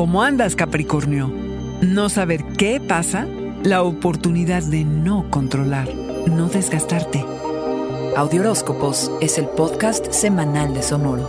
¿Cómo andas, Capricornio? No saber qué pasa, la oportunidad de no controlar, no desgastarte. Audioróscopos es el podcast semanal de Sonoro.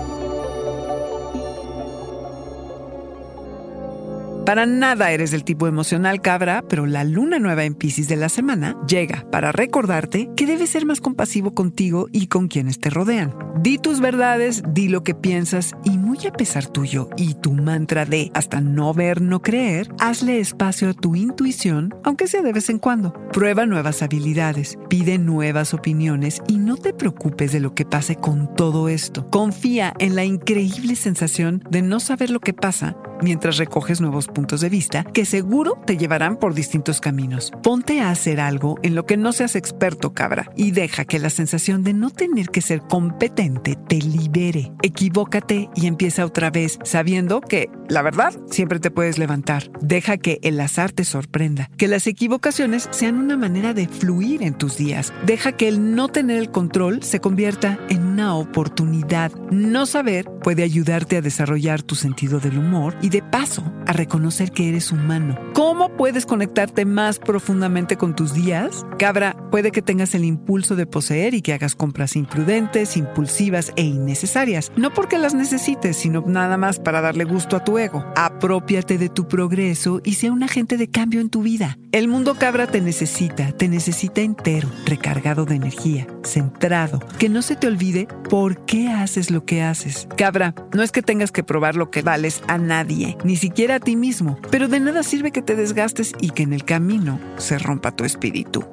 Para nada eres del tipo emocional cabra, pero la luna nueva en Pisces de la semana llega para recordarte que debes ser más compasivo contigo y con quienes te rodean. Di tus verdades, di lo que piensas y muy a pesar tuyo y tu mantra de hasta no ver, no creer, hazle espacio a tu intuición, aunque sea de vez en cuando. Prueba nuevas habilidades, pide nuevas opiniones y no te preocupes de lo que pase con todo esto. Confía en la increíble sensación de no saber lo que pasa mientras recoges nuevos puntos de vista que seguro te llevarán por distintos caminos. Ponte a hacer algo en lo que no seas experto, cabra, y deja que la sensación de no tener que ser competente te libere. Equivócate y empieza otra vez, sabiendo que, la verdad, siempre te puedes levantar. Deja que el azar te sorprenda, que las equivocaciones sean una manera de fluir en tus días. Deja que el no tener el control se convierta en una oportunidad. No saber puede ayudarte a desarrollar tu sentido del humor y de paso a reconocer que eres humano. ¿Cómo puedes conectarte más profundamente con tus días? Cabra, puede que tengas el impulso de poseer y que hagas compras imprudentes, impulsivas e innecesarias. No porque las necesites, sino nada más para darle gusto a tu ego. Apropiate de tu progreso y sea un agente de cambio en tu vida. El mundo cabra te necesita, te necesita entero, recargado de energía, centrado, que no se te olvide por qué haces lo que haces. Cabra, no es que tengas que probar lo que vales a nadie ni siquiera a ti mismo, pero de nada sirve que te desgastes y que en el camino se rompa tu espíritu.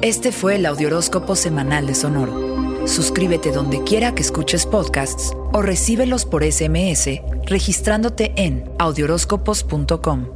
Este fue el Audioróscopo Semanal de Sonoro. Suscríbete donde quiera que escuches podcasts o recíbelos por SMS registrándote en audioróscopos.com.